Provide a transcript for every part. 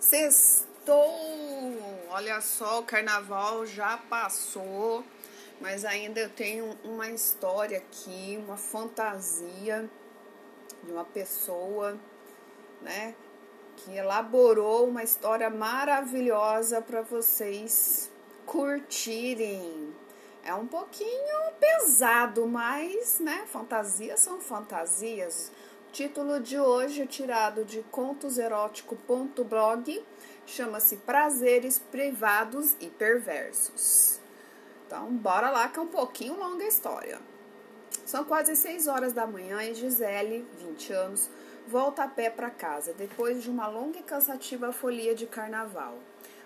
Sextou! Olha só, o carnaval já passou, mas ainda eu tenho uma história aqui, uma fantasia de uma pessoa, né, que elaborou uma história maravilhosa para vocês curtirem. É um pouquinho pesado, mas, né, fantasias são fantasias. Título de hoje tirado de contoserótico.blog, chama-se Prazeres Privados e Perversos. Então, bora lá que é um pouquinho longa a história. São quase 6 horas da manhã e Gisele, 20 anos, volta a pé para casa depois de uma longa e cansativa folia de carnaval.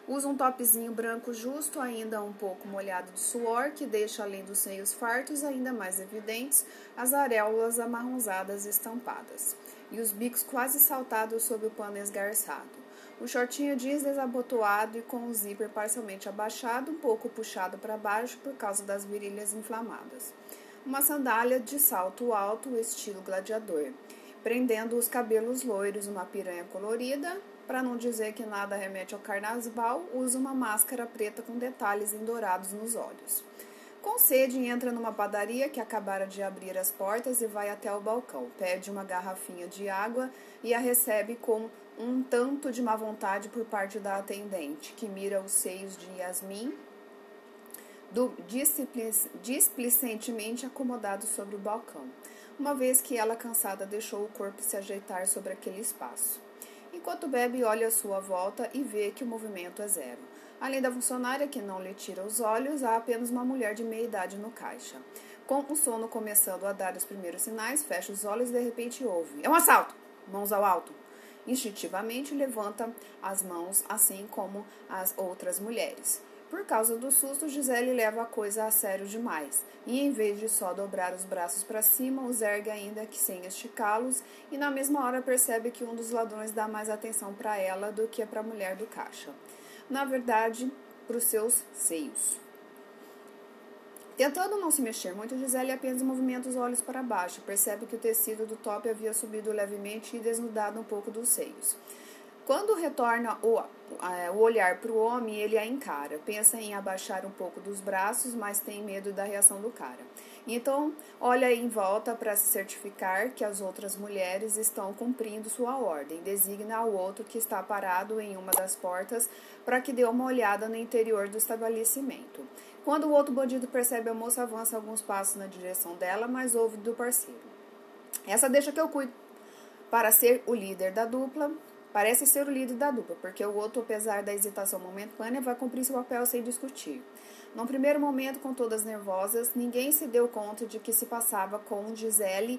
Usa um topzinho branco justo, ainda um pouco molhado de suor, que deixa além dos seios fartos ainda mais evidentes as areolas amarronzadas estampadas e os bicos quase saltados sob o pano esgarçado. O shortinho jeans desabotoado e com o zíper parcialmente abaixado, um pouco puxado para baixo por causa das virilhas inflamadas. Uma sandália de salto alto, estilo gladiador, prendendo os cabelos loiros, uma piranha colorida, para não dizer que nada remete ao carnaval, usa uma máscara preta com detalhes em dourados nos olhos. Com sede, entra numa padaria que acabara de abrir as portas e vai até o balcão. Pede uma garrafinha de água e a recebe com um tanto de má vontade por parte da atendente, que mira os seios de Yasmin, do, displicentemente acomodado sobre o balcão, uma vez que ela, cansada, deixou o corpo se ajeitar sobre aquele espaço enquanto bebe olha à sua volta e vê que o movimento é zero. Além da funcionária que não lhe tira os olhos, há apenas uma mulher de meia idade no caixa. Com o sono começando a dar os primeiros sinais, fecha os olhos e de repente ouve: É um assalto! Mãos ao alto. Instintivamente levanta as mãos, assim como as outras mulheres. Por causa do susto, Gisele leva a coisa a sério demais e, em vez de só dobrar os braços para cima, os ergue ainda que sem esticá-los e, na mesma hora, percebe que um dos ladrões dá mais atenção para ela do que para a mulher do caixa. Na verdade, para os seus seios. Tentando não se mexer muito, Gisele apenas movimenta os olhos para baixo. Percebe que o tecido do top havia subido levemente e desnudado um pouco dos seios. Quando retorna o, o olhar para o homem, ele a encara. Pensa em abaixar um pouco dos braços, mas tem medo da reação do cara. Então, olha em volta para se certificar que as outras mulheres estão cumprindo sua ordem. Designa ao outro que está parado em uma das portas para que dê uma olhada no interior do estabelecimento. Quando o outro bandido percebe a moça, avança alguns passos na direção dela, mas ouve do parceiro. Essa deixa que eu cuido. Para ser o líder da dupla, Parece ser o líder da dupla, porque o outro, apesar da hesitação momentânea, vai cumprir seu papel sem discutir. Num primeiro momento, com todas nervosas, ninguém se deu conta de que se passava com Gisele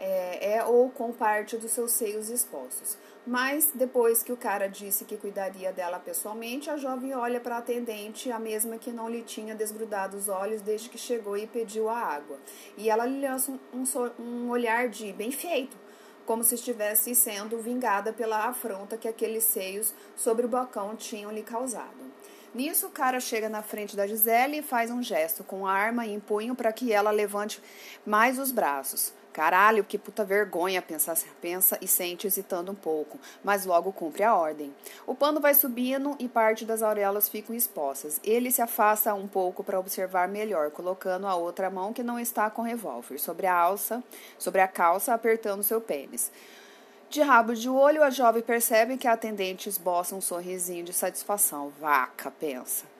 é, é, ou com parte dos seus seios expostos. Mas, depois que o cara disse que cuidaria dela pessoalmente, a jovem olha para a atendente, a mesma que não lhe tinha desgrudado os olhos desde que chegou e pediu a água. E ela lhe lança um, um, um olhar de bem feito como se estivesse sendo vingada pela afronta que aqueles seios sobre o balcão tinham lhe causado. Nisso, o cara chega na frente da Gisele e faz um gesto com a arma e punho para que ela levante mais os braços. Caralho, que puta vergonha, pensa, pensa e sente hesitando um pouco, mas logo cumpre a ordem. O pano vai subindo e parte das auréolas ficam expostas. Ele se afasta um pouco para observar melhor, colocando a outra mão que não está com revólver sobre a alça, sobre a calça, apertando seu pênis. De rabo de olho, a jovem percebe que a atendente esboça um sorrisinho de satisfação. Vaca, pensa.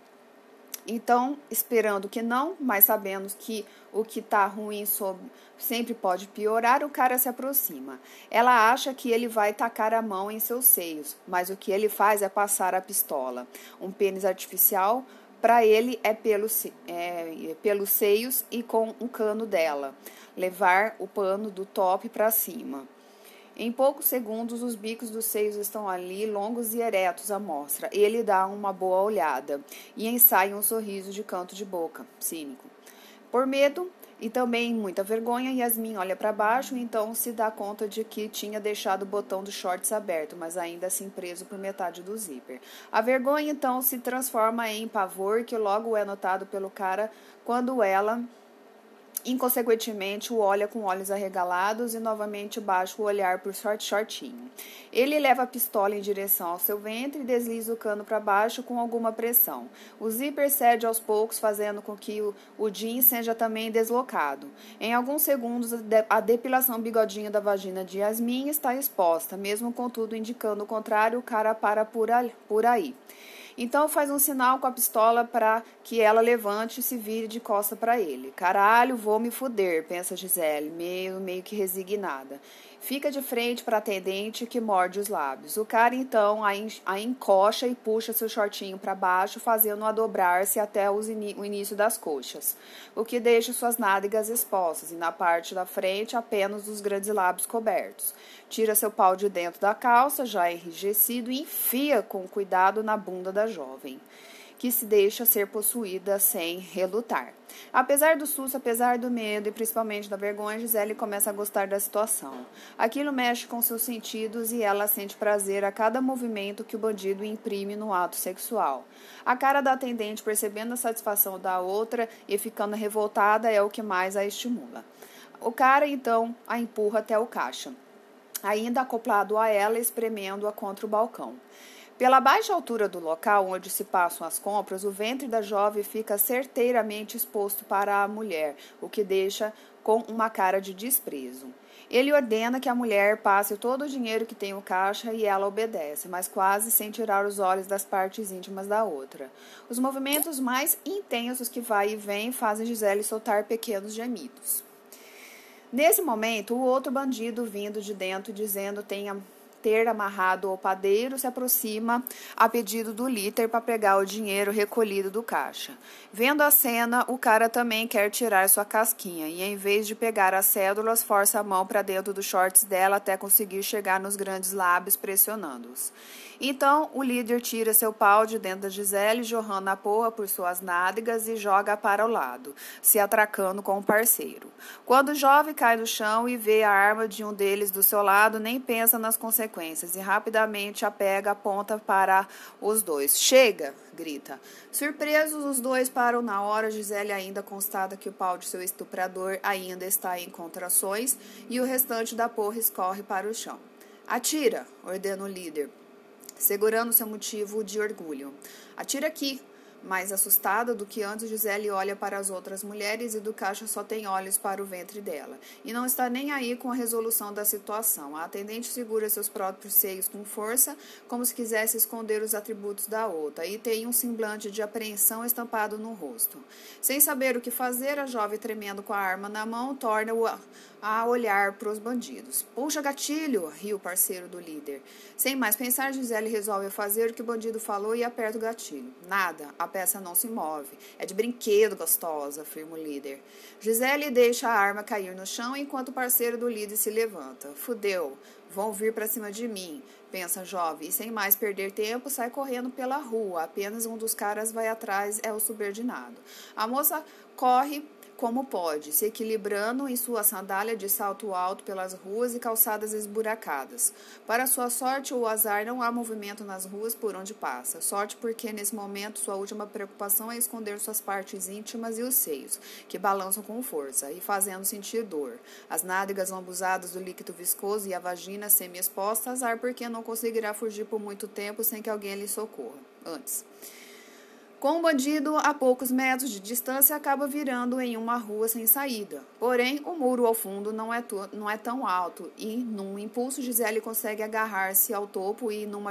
Então, esperando que não, mas sabendo que o que está ruim sobre, sempre pode piorar, o cara se aproxima. Ela acha que ele vai tacar a mão em seus seios, mas o que ele faz é passar a pistola. Um pênis artificial, para ele, é pelos, é, pelos seios e com o cano dela. Levar o pano do top para cima. Em poucos segundos, os bicos dos seios estão ali, longos e eretos à mostra. Ele dá uma boa olhada e ensaia um sorriso de canto de boca, cínico. Por medo e também muita vergonha, Yasmin olha para baixo e então se dá conta de que tinha deixado o botão dos shorts aberto, mas ainda assim preso por metade do zíper. A vergonha então se transforma em pavor, que logo é notado pelo cara quando ela Inconsequentemente, o olha com olhos arregalados e novamente baixa o olhar por short shortinho. Ele leva a pistola em direção ao seu ventre e desliza o cano para baixo com alguma pressão. O zíper cede aos poucos, fazendo com que o, o seja também deslocado. Em alguns segundos, a depilação bigodinho da vagina de Yasmin está exposta, mesmo contudo indicando o contrário, o cara para por aí. Então faz um sinal com a pistola para que ela levante e se vire de costa para ele. Caralho, vou me fuder, pensa Gisele, meio, meio que resignada. Fica de frente para a atendente que morde os lábios. O cara então a, encoxa e puxa seu shortinho para baixo, fazendo-a dobrar-se até o início das coxas, o que deixa suas nádegas expostas e na parte da frente apenas os grandes lábios cobertos. Tira seu pau de dentro da calça, já enrijecido, e enfia com cuidado na bunda da jovem que se deixa ser possuída sem relutar. Apesar do susto, apesar do medo e principalmente da vergonha, Gisele começa a gostar da situação. Aquilo mexe com seus sentidos e ela sente prazer a cada movimento que o bandido imprime no ato sexual. A cara da atendente, percebendo a satisfação da outra e ficando revoltada, é o que mais a estimula. O cara então a empurra até o caixa, ainda acoplado a ela, espremendo-a contra o balcão. Pela baixa altura do local onde se passam as compras, o ventre da jovem fica certeiramente exposto para a mulher, o que deixa com uma cara de desprezo. Ele ordena que a mulher passe todo o dinheiro que tem o caixa e ela obedece, mas quase sem tirar os olhos das partes íntimas da outra. Os movimentos mais intensos que vai e vem fazem Gisele soltar pequenos gemidos. Nesse momento, o outro bandido vindo de dentro dizendo tenha ter amarrado o padeiro se aproxima a pedido do líder para pegar o dinheiro recolhido do caixa. Vendo a cena, o cara também quer tirar sua casquinha e, em vez de pegar as cédulas, força a mão para dentro dos shorts dela até conseguir chegar nos grandes lábios, pressionando-os. Então, o líder tira seu pau de dentro da Gisele, jorrando a porra por suas nádegas e joga para o lado, se atracando com o parceiro. Quando o jovem cai no chão e vê a arma de um deles do seu lado, nem pensa nas consequências e rapidamente a pega para os dois. Chega! grita. Surpresos, os dois param na hora. Gisele ainda constata que o pau de seu estuprador ainda está em contrações e o restante da porra escorre para o chão. Atira, ordena o líder segurando seu motivo de orgulho. Atira aqui, mais assustada do que antes, Gisele olha para as outras mulheres e do caixa só tem olhos para o ventre dela. E não está nem aí com a resolução da situação. A atendente segura seus próprios seios com força, como se quisesse esconder os atributos da outra, e tem um semblante de apreensão estampado no rosto. Sem saber o que fazer, a jovem, tremendo com a arma na mão, torna-o a olhar para os bandidos. Puxa gatilho, riu o parceiro do líder. Sem mais pensar, Gisele resolve fazer o que o bandido falou e aperta o gatilho. Nada, a peça não se move. É de brinquedo gostosa, afirma o líder. Gisele deixa a arma cair no chão enquanto o parceiro do líder se levanta. Fudeu, vão vir para cima de mim, pensa jovem, e sem mais perder tempo, sai correndo pela rua. Apenas um dos caras vai atrás, é o subordinado. A moça corre como pode, se equilibrando em sua sandália de salto alto pelas ruas e calçadas esburacadas. Para sua sorte ou azar, não há movimento nas ruas por onde passa. Sorte porque, nesse momento, sua última preocupação é esconder suas partes íntimas e os seios, que balançam com força e fazendo sentir dor. As nádegas lambuzadas do líquido viscoso e a vagina semi-exposta, azar porque não conseguirá fugir por muito tempo sem que alguém lhe socorra. Antes. Com o bandido a poucos metros de distância, acaba virando em uma rua sem saída. Porém, o muro ao fundo não é, não é tão alto e, num impulso, Gisele consegue agarrar-se ao topo e, numa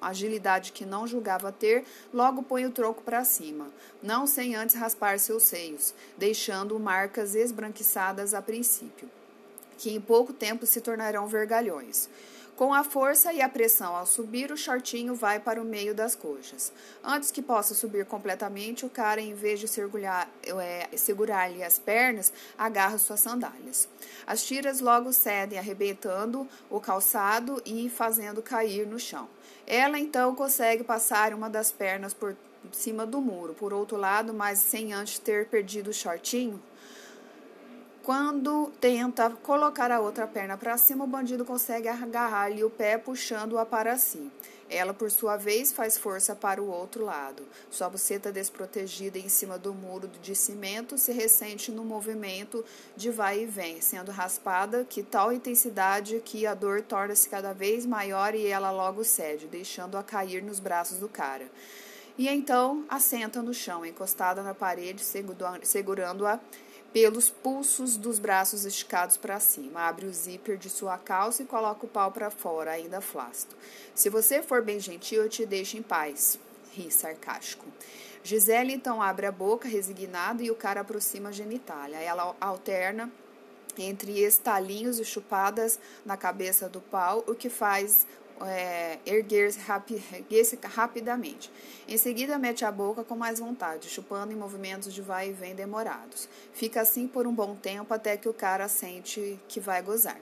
agilidade que não julgava ter, logo põe o troco para cima, não sem antes raspar seus seios, deixando marcas esbranquiçadas a princípio, que em pouco tempo se tornarão vergalhões. Com a força e a pressão ao subir, o shortinho vai para o meio das coxas. Antes que possa subir completamente, o cara, em vez de é, segurar-lhe as pernas, agarra suas sandálias. As tiras logo cedem, arrebentando o calçado e fazendo cair no chão. Ela então consegue passar uma das pernas por cima do muro, por outro lado, mas sem antes ter perdido o shortinho. Quando tenta colocar a outra perna para cima, o bandido consegue agarrar-lhe o pé, puxando-a para si. Ela, por sua vez, faz força para o outro lado. Sua buceta desprotegida em cima do muro de cimento se ressente no movimento de vai e vem, sendo raspada que tal intensidade que a dor torna-se cada vez maior e ela logo cede, deixando-a cair nos braços do cara. E então assenta no chão, encostada na parede, segurando-a pelos pulsos dos braços esticados para cima. Abre o zíper de sua calça e coloca o pau para fora, ainda flácido. Se você for bem gentil, eu te deixo em paz. Ri sarcástico. Gisele então abre a boca, resignada, e o cara aproxima a genitália. Ela alterna entre estalinhos e chupadas na cabeça do pau, o que faz é, erguer-se rapi, rapidamente. Em seguida, mete a boca com mais vontade, chupando em movimentos de vai e vem demorados. Fica assim por um bom tempo até que o cara sente que vai gozar.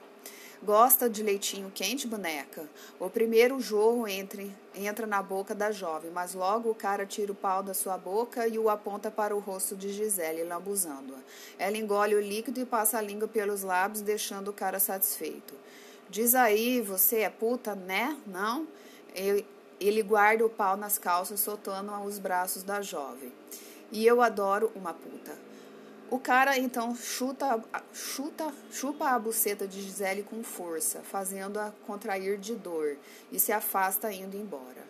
Gosta de leitinho quente, boneca? O primeiro jorro entra na boca da jovem, mas logo o cara tira o pau da sua boca e o aponta para o rosto de Gisele, lambuzando-a. Ela engole o líquido e passa a língua pelos lábios, deixando o cara satisfeito. Diz aí, você é puta, né? Não? Ele, ele guarda o pau nas calças, soltando os braços da jovem. E eu adoro uma puta. O cara então chuta, chuta, chupa a buceta de Gisele com força, fazendo-a contrair de dor, e se afasta indo embora.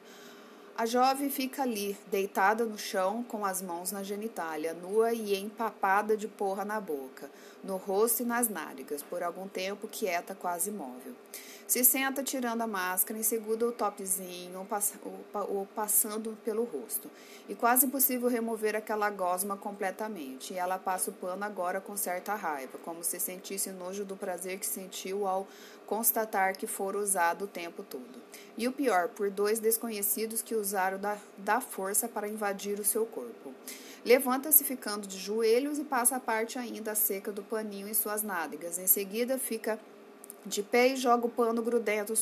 A jovem fica ali, deitada no chão, com as mãos na genitália, nua e empapada de porra na boca, no rosto e nas nádegas, por algum tempo quieta, quase imóvel. Se senta tirando a máscara, em seguida o topzinho, ou passando pelo rosto. E quase impossível remover aquela gosma completamente. E ela passa o pano agora com certa raiva, como se sentisse nojo do prazer que sentiu ao constatar que fora usado o tempo todo. E o pior, por dois desconhecidos que usaram da, da força para invadir o seu corpo. Levanta-se ficando de joelhos e passa a parte ainda seca do paninho em suas nádegas. Em seguida, fica de pé e joga o pano grudento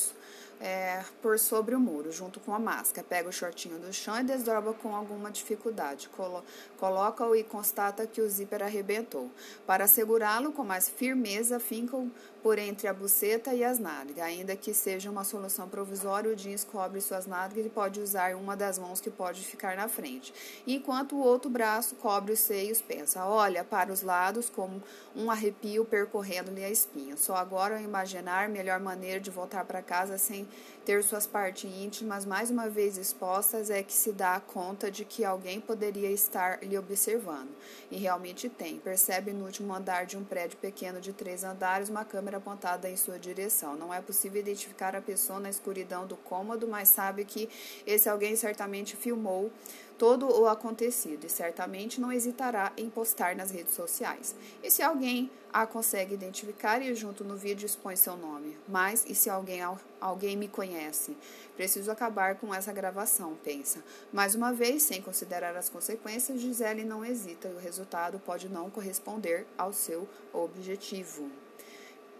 é, por sobre o muro, junto com a máscara. Pega o shortinho do chão e desdobra com alguma dificuldade. Colo Coloca-o e constata que o zíper arrebentou. Para segurá-lo com mais firmeza, fincam por entre a buceta e as nádegas. Ainda que seja uma solução provisória, o jeans cobre suas nádegas e pode usar uma das mãos que pode ficar na frente. Enquanto o outro braço cobre os seios, pensa, olha para os lados como um arrepio percorrendo-lhe a espinha. Só agora ao imaginar melhor maneira de voltar para casa sem ter suas partes íntimas mais uma vez expostas é que se dá conta de que alguém poderia estar lhe observando. E realmente tem. Percebe no último andar de um prédio pequeno de três andares uma câmera apontada em sua direção. Não é possível identificar a pessoa na escuridão do cômodo, mas sabe que esse alguém certamente filmou todo o acontecido e certamente não hesitará em postar nas redes sociais. E se alguém a consegue identificar e junto no vídeo expõe seu nome. Mas e se alguém, alguém me conhece? Preciso acabar com essa gravação, pensa. Mais uma vez, sem considerar as consequências, Gisele não hesita e o resultado pode não corresponder ao seu objetivo.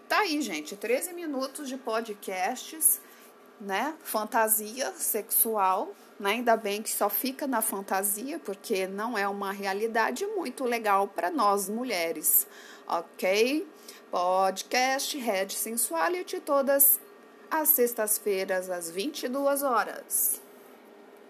Tá aí, gente, 13 minutos de podcasts, né? Fantasia sexual né? Ainda bem que só fica na fantasia, porque não é uma realidade muito legal para nós mulheres, ok? Podcast Red Sensuality todas as sextas-feiras às 22 horas.